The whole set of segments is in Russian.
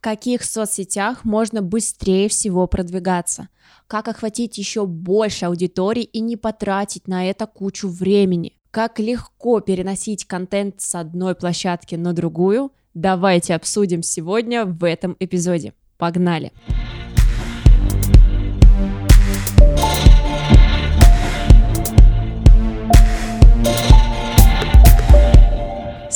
Каких соцсетях можно быстрее всего продвигаться? Как охватить еще больше аудитории и не потратить на это кучу времени? Как легко переносить контент с одной площадки на другую? Давайте обсудим сегодня в этом эпизоде. Погнали! Погнали!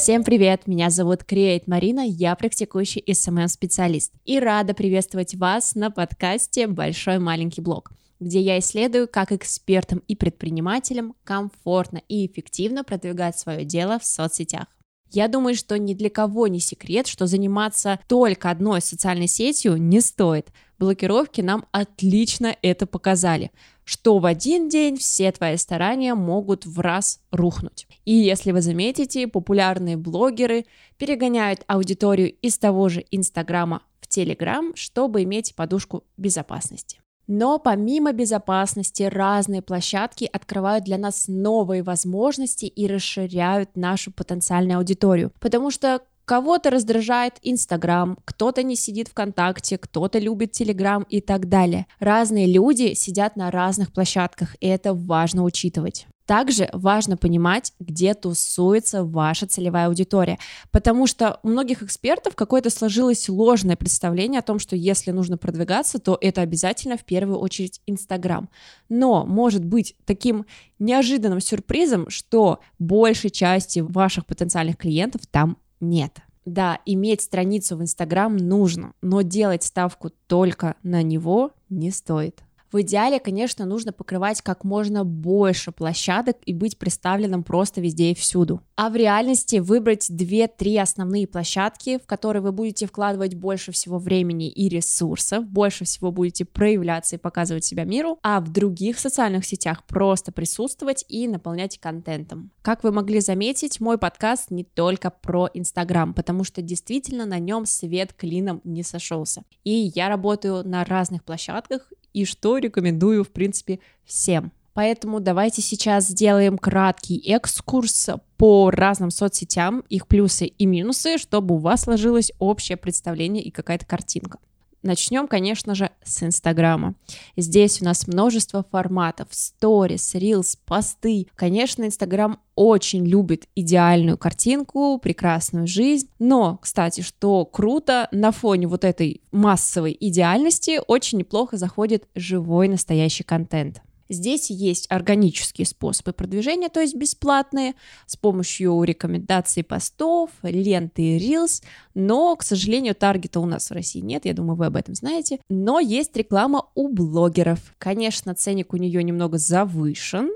Всем привет, меня зовут Create Марина, я практикующий SMM-специалист и рада приветствовать вас на подкасте «Большой маленький блог», где я исследую, как экспертам и предпринимателям комфортно и эффективно продвигать свое дело в соцсетях. Я думаю, что ни для кого не секрет, что заниматься только одной социальной сетью не стоит. Блокировки нам отлично это показали что в один день все твои старания могут в раз рухнуть. И если вы заметите, популярные блогеры перегоняют аудиторию из того же Инстаграма в Телеграм, чтобы иметь подушку безопасности. Но помимо безопасности, разные площадки открывают для нас новые возможности и расширяют нашу потенциальную аудиторию. Потому что Кого-то раздражает Инстаграм, кто-то не сидит ВКонтакте, кто-то любит Телеграм и так далее. Разные люди сидят на разных площадках, и это важно учитывать. Также важно понимать, где тусуется ваша целевая аудитория, потому что у многих экспертов какое-то сложилось ложное представление о том, что если нужно продвигаться, то это обязательно в первую очередь Инстаграм. Но может быть таким неожиданным сюрпризом, что большей части ваших потенциальных клиентов там нет. Да, иметь страницу в Инстаграм нужно, но делать ставку только на него не стоит. В идеале, конечно, нужно покрывать как можно больше площадок и быть представленным просто везде и всюду. А в реальности выбрать 2-3 основные площадки, в которые вы будете вкладывать больше всего времени и ресурсов, больше всего будете проявляться и показывать себя миру, а в других социальных сетях просто присутствовать и наполнять контентом. Как вы могли заметить, мой подкаст не только про Инстаграм, потому что действительно на нем свет клином не сошелся. И я работаю на разных площадках и что рекомендую, в принципе, всем. Поэтому давайте сейчас сделаем краткий экскурс по разным соцсетям, их плюсы и минусы, чтобы у вас сложилось общее представление и какая-то картинка. Начнем, конечно же, с Инстаграма. Здесь у нас множество форматов, сторис, рилс, посты. Конечно, Инстаграм очень любит идеальную картинку, прекрасную жизнь. Но, кстати, что круто, на фоне вот этой массовой идеальности очень неплохо заходит живой настоящий контент. Здесь есть органические способы продвижения, то есть бесплатные, с помощью рекомендаций постов, ленты и рилс, но, к сожалению, таргета у нас в России нет, я думаю, вы об этом знаете, но есть реклама у блогеров. Конечно, ценник у нее немного завышен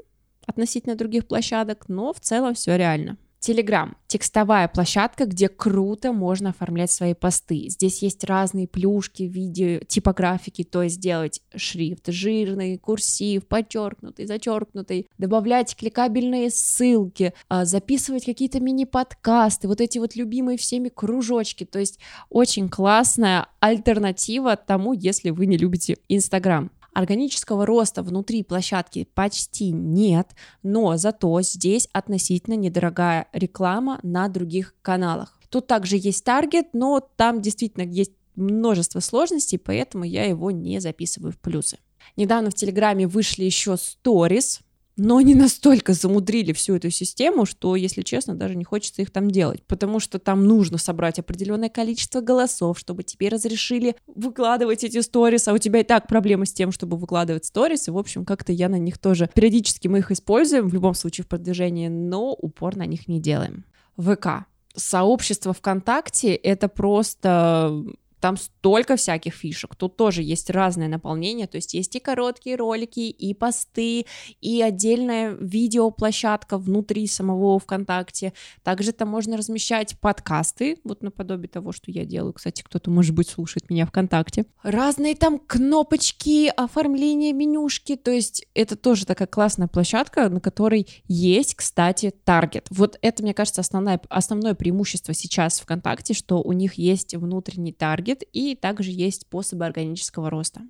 относительно других площадок, но в целом все реально. Телеграм — текстовая площадка, где круто можно оформлять свои посты. Здесь есть разные плюшки в виде типографики, то есть делать шрифт жирный, курсив, подчеркнутый, зачеркнутый, добавлять кликабельные ссылки, а, записывать какие-то мини-подкасты, вот эти вот любимые всеми кружочки. То есть очень классная альтернатива тому, если вы не любите Инстаграм. Органического роста внутри площадки почти нет, но зато здесь относительно недорогая реклама на других каналах. Тут также есть таргет, но там действительно есть множество сложностей, поэтому я его не записываю в плюсы. Недавно в Телеграме вышли еще сторис, но они настолько замудрили всю эту систему, что, если честно, даже не хочется их там делать, потому что там нужно собрать определенное количество голосов, чтобы тебе разрешили выкладывать эти сторис, а у тебя и так проблемы с тем, чтобы выкладывать сторис, и, в общем, как-то я на них тоже, периодически мы их используем, в любом случае в продвижении, но упор на них не делаем. ВК. Сообщество ВКонтакте — это просто там столько всяких фишек. Тут тоже есть разное наполнение, то есть есть и короткие ролики, и посты, и отдельная видеоплощадка внутри самого ВКонтакте. Также там можно размещать подкасты, вот наподобие того, что я делаю. Кстати, кто-то, может быть, слушает меня ВКонтакте. Разные там кнопочки, оформление менюшки, то есть это тоже такая классная площадка, на которой есть, кстати, таргет. Вот это, мне кажется, основное, основное преимущество сейчас ВКонтакте, что у них есть внутренний таргет, таргет, и также есть способы органического роста.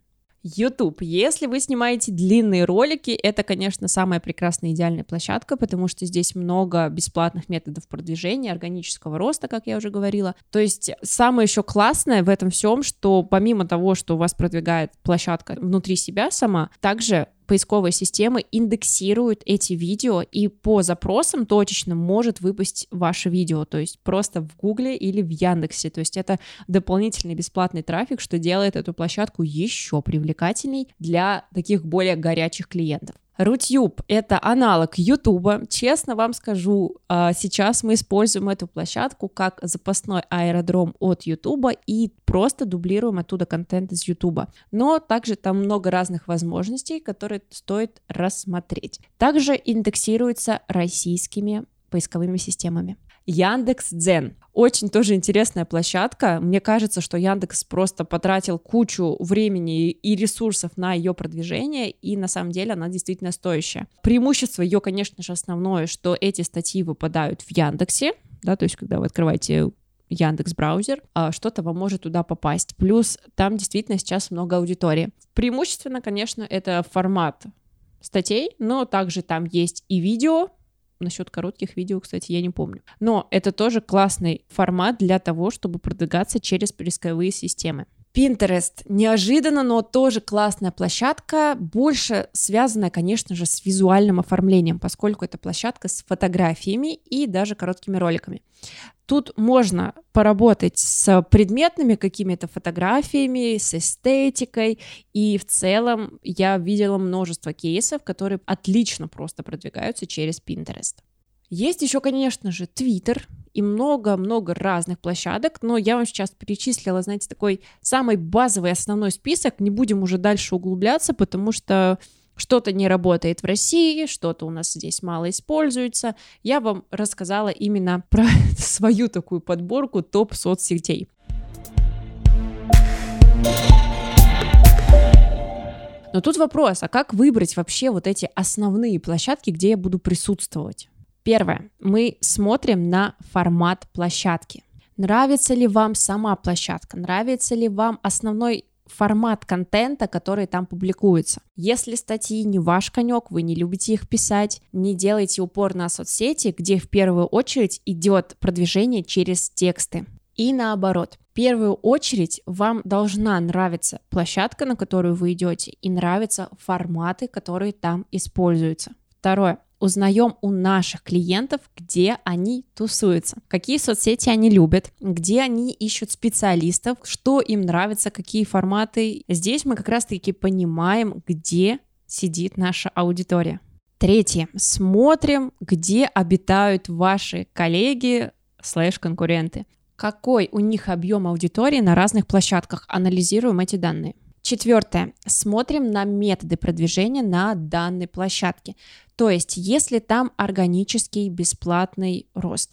YouTube. Если вы снимаете длинные ролики, это, конечно, самая прекрасная идеальная площадка, потому что здесь много бесплатных методов продвижения, органического роста, как я уже говорила. То есть самое еще классное в этом всем, что помимо того, что у вас продвигает площадка внутри себя сама, также поисковые системы индексируют эти видео и по запросам точечно может выпасть ваше видео, то есть просто в Гугле или в Яндексе. То есть это дополнительный бесплатный трафик, что делает эту площадку еще привлекательней для таких более горячих клиентов. Рутюб — это аналог Ютуба. Честно вам скажу, а, сейчас мы используем эту площадку как запасной аэродром от Ютуба и просто дублируем оттуда контент из Ютуба. Но также там много разных возможностей, которые стоит рассмотреть. Также индексируется российскими поисковыми системами. Яндекс Дзен. Очень тоже интересная площадка. Мне кажется, что Яндекс просто потратил кучу времени и ресурсов на ее продвижение, и на самом деле она действительно стоящая. Преимущество ее, конечно же, основное, что эти статьи выпадают в Яндексе, да, то есть когда вы открываете Яндекс браузер, а что-то вам может туда попасть. Плюс там действительно сейчас много аудитории. Преимущественно, конечно, это формат статей, но также там есть и видео, Насчет коротких видео, кстати, я не помню. Но это тоже классный формат для того, чтобы продвигаться через поисковые системы. Pinterest неожиданно, но тоже классная площадка, больше связанная, конечно же, с визуальным оформлением, поскольку это площадка с фотографиями и даже короткими роликами. Тут можно поработать с предметными какими-то фотографиями, с эстетикой, и в целом я видела множество кейсов, которые отлично просто продвигаются через Pinterest. Есть еще, конечно же, Twitter и много-много разных площадок, но я вам сейчас перечислила, знаете, такой самый базовый основной список, не будем уже дальше углубляться, потому что что-то не работает в России, что-то у нас здесь мало используется. Я вам рассказала именно про свою такую подборку топ соцсетей. Но тут вопрос, а как выбрать вообще вот эти основные площадки, где я буду присутствовать? Первое. Мы смотрим на формат площадки. Нравится ли вам сама площадка? Нравится ли вам основной формат контента, который там публикуется. Если статьи не ваш конек, вы не любите их писать, не делайте упор на соцсети, где в первую очередь идет продвижение через тексты. И наоборот, в первую очередь вам должна нравиться площадка, на которую вы идете, и нравятся форматы, которые там используются. Второе узнаем у наших клиентов, где они тусуются, какие соцсети они любят, где они ищут специалистов, что им нравится, какие форматы. Здесь мы как раз-таки понимаем, где сидит наша аудитория. Третье. Смотрим, где обитают ваши коллеги слэш-конкуренты. Какой у них объем аудитории на разных площадках. Анализируем эти данные. Четвертое. Смотрим на методы продвижения на данной площадке. То есть, если там органический бесплатный рост,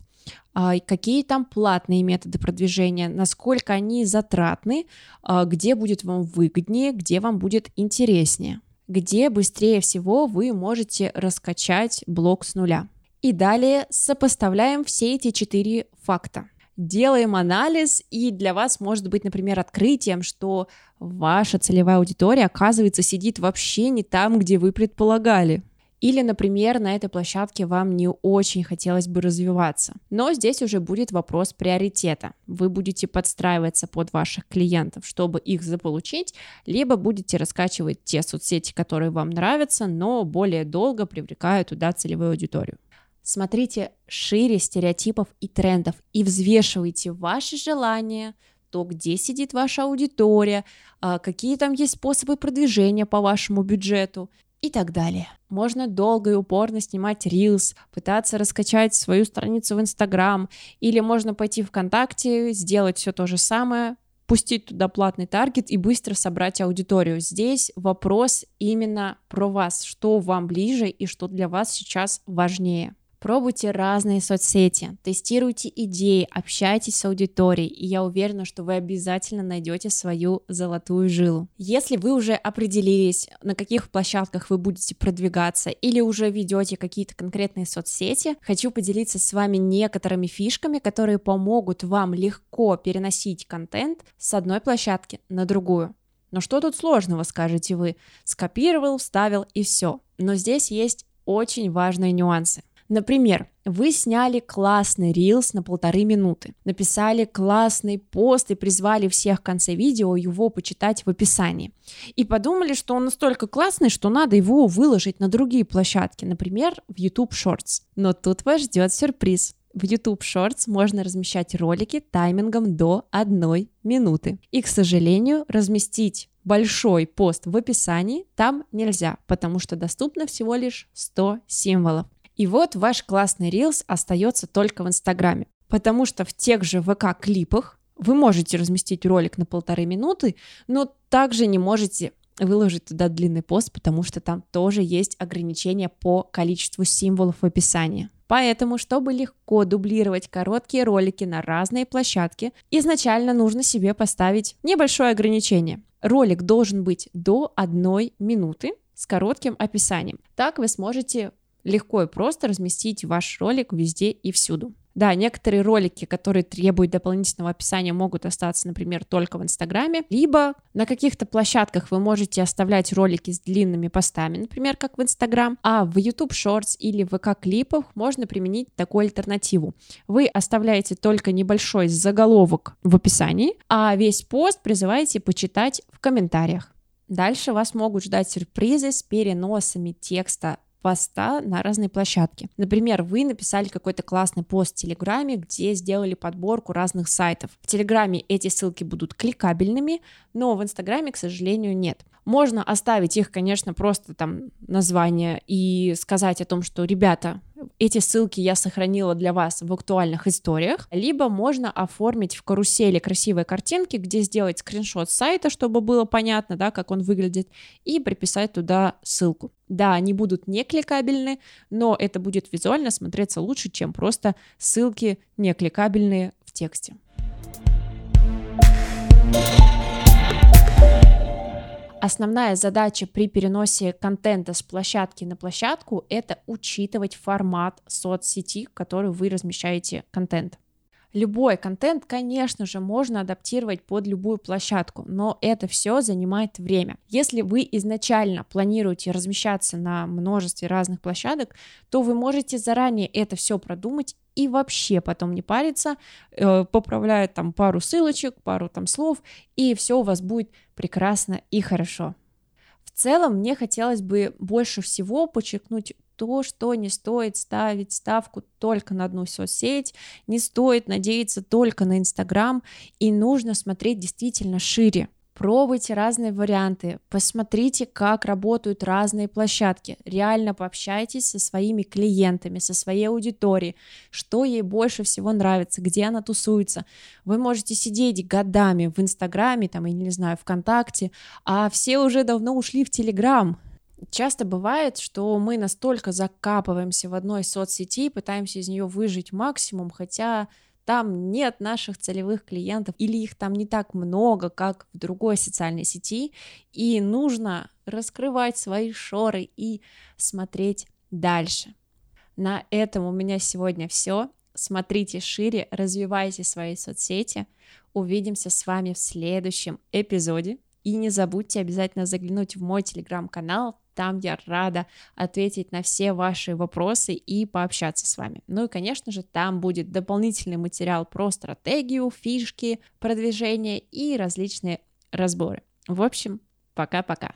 а, какие там платные методы продвижения, насколько они затратны, а, где будет вам выгоднее, где вам будет интереснее, где быстрее всего вы можете раскачать блок с нуля. И далее сопоставляем все эти четыре факта. Делаем анализ, и для вас может быть, например, открытием, что ваша целевая аудитория, оказывается, сидит вообще не там, где вы предполагали. Или, например, на этой площадке вам не очень хотелось бы развиваться. Но здесь уже будет вопрос приоритета. Вы будете подстраиваться под ваших клиентов, чтобы их заполучить, либо будете раскачивать те соцсети, которые вам нравятся, но более долго привлекая туда целевую аудиторию. Смотрите шире стереотипов и трендов и взвешивайте ваши желания, то, где сидит ваша аудитория, а, какие там есть способы продвижения по вашему бюджету и так далее. Можно долго и упорно снимать рилс, пытаться раскачать свою страницу в Инстаграм, или можно пойти ВКонтакте, сделать все то же самое, пустить туда платный таргет и быстро собрать аудиторию. Здесь вопрос именно про вас, что вам ближе и что для вас сейчас важнее. Пробуйте разные соцсети, тестируйте идеи, общайтесь с аудиторией, и я уверена, что вы обязательно найдете свою золотую жилу. Если вы уже определились, на каких площадках вы будете продвигаться или уже ведете какие-то конкретные соцсети, хочу поделиться с вами некоторыми фишками, которые помогут вам легко переносить контент с одной площадки на другую. Но что тут сложного, скажете вы? Скопировал, вставил и все. Но здесь есть очень важные нюансы. Например, вы сняли классный рилс на полторы минуты, написали классный пост и призвали всех в конце видео его почитать в описании. И подумали, что он настолько классный, что надо его выложить на другие площадки, например, в YouTube Shorts. Но тут вас ждет сюрприз. В YouTube Shorts можно размещать ролики таймингом до одной минуты. И, к сожалению, разместить большой пост в описании там нельзя, потому что доступно всего лишь 100 символов. И вот ваш классный рилс остается только в Инстаграме, потому что в тех же ВК-клипах вы можете разместить ролик на полторы минуты, но также не можете выложить туда длинный пост, потому что там тоже есть ограничения по количеству символов в описании. Поэтому, чтобы легко дублировать короткие ролики на разные площадки, изначально нужно себе поставить небольшое ограничение. Ролик должен быть до одной минуты с коротким описанием. Так вы сможете легко и просто разместить ваш ролик везде и всюду. Да, некоторые ролики, которые требуют дополнительного описания, могут остаться, например, только в Инстаграме, либо на каких-то площадках вы можете оставлять ролики с длинными постами, например, как в Инстаграм, а в YouTube Shorts или в ВК-клипах можно применить такую альтернативу. Вы оставляете только небольшой заголовок в описании, а весь пост призываете почитать в комментариях. Дальше вас могут ждать сюрпризы с переносами текста поста на разные площадки. Например, вы написали какой-то классный пост в Телеграме, где сделали подборку разных сайтов. В Телеграме эти ссылки будут кликабельными, но в Инстаграме, к сожалению, нет. Можно оставить их, конечно, просто там название и сказать о том, что, ребята, эти ссылки я сохранила для вас в актуальных историях, либо можно оформить в карусели красивые картинки, где сделать скриншот сайта, чтобы было понятно, да, как он выглядит, и приписать туда ссылку. Да, они будут не кликабельны, но это будет визуально смотреться лучше, чем просто ссылки не кликабельные в тексте. Основная задача при переносе контента с площадки на площадку — это учитывать формат соцсети, в которой вы размещаете контент. Любой контент, конечно же, можно адаптировать под любую площадку, но это все занимает время. Если вы изначально планируете размещаться на множестве разных площадок, то вы можете заранее это все продумать и вообще потом не париться, э, поправляя там пару ссылочек, пару там слов, и все у вас будет прекрасно и хорошо. В целом, мне хотелось бы больше всего подчеркнуть то, что не стоит ставить ставку только на одну соцсеть, не стоит надеяться только на Инстаграм, и нужно смотреть действительно шире. Пробуйте разные варианты, посмотрите, как работают разные площадки, реально пообщайтесь со своими клиентами, со своей аудиторией, что ей больше всего нравится, где она тусуется. Вы можете сидеть годами в Инстаграме, там, я не знаю, ВКонтакте, а все уже давно ушли в Телеграм, Часто бывает, что мы настолько закапываемся в одной соцсети, пытаемся из нее выжить максимум, хотя там нет наших целевых клиентов или их там не так много, как в другой социальной сети, и нужно раскрывать свои шоры и смотреть дальше. На этом у меня сегодня все. Смотрите шире, развивайте свои соцсети. Увидимся с вами в следующем эпизоде. И не забудьте обязательно заглянуть в мой телеграм-канал, там я рада ответить на все ваши вопросы и пообщаться с вами. Ну и, конечно же, там будет дополнительный материал про стратегию, фишки, продвижение и различные разборы. В общем, пока-пока.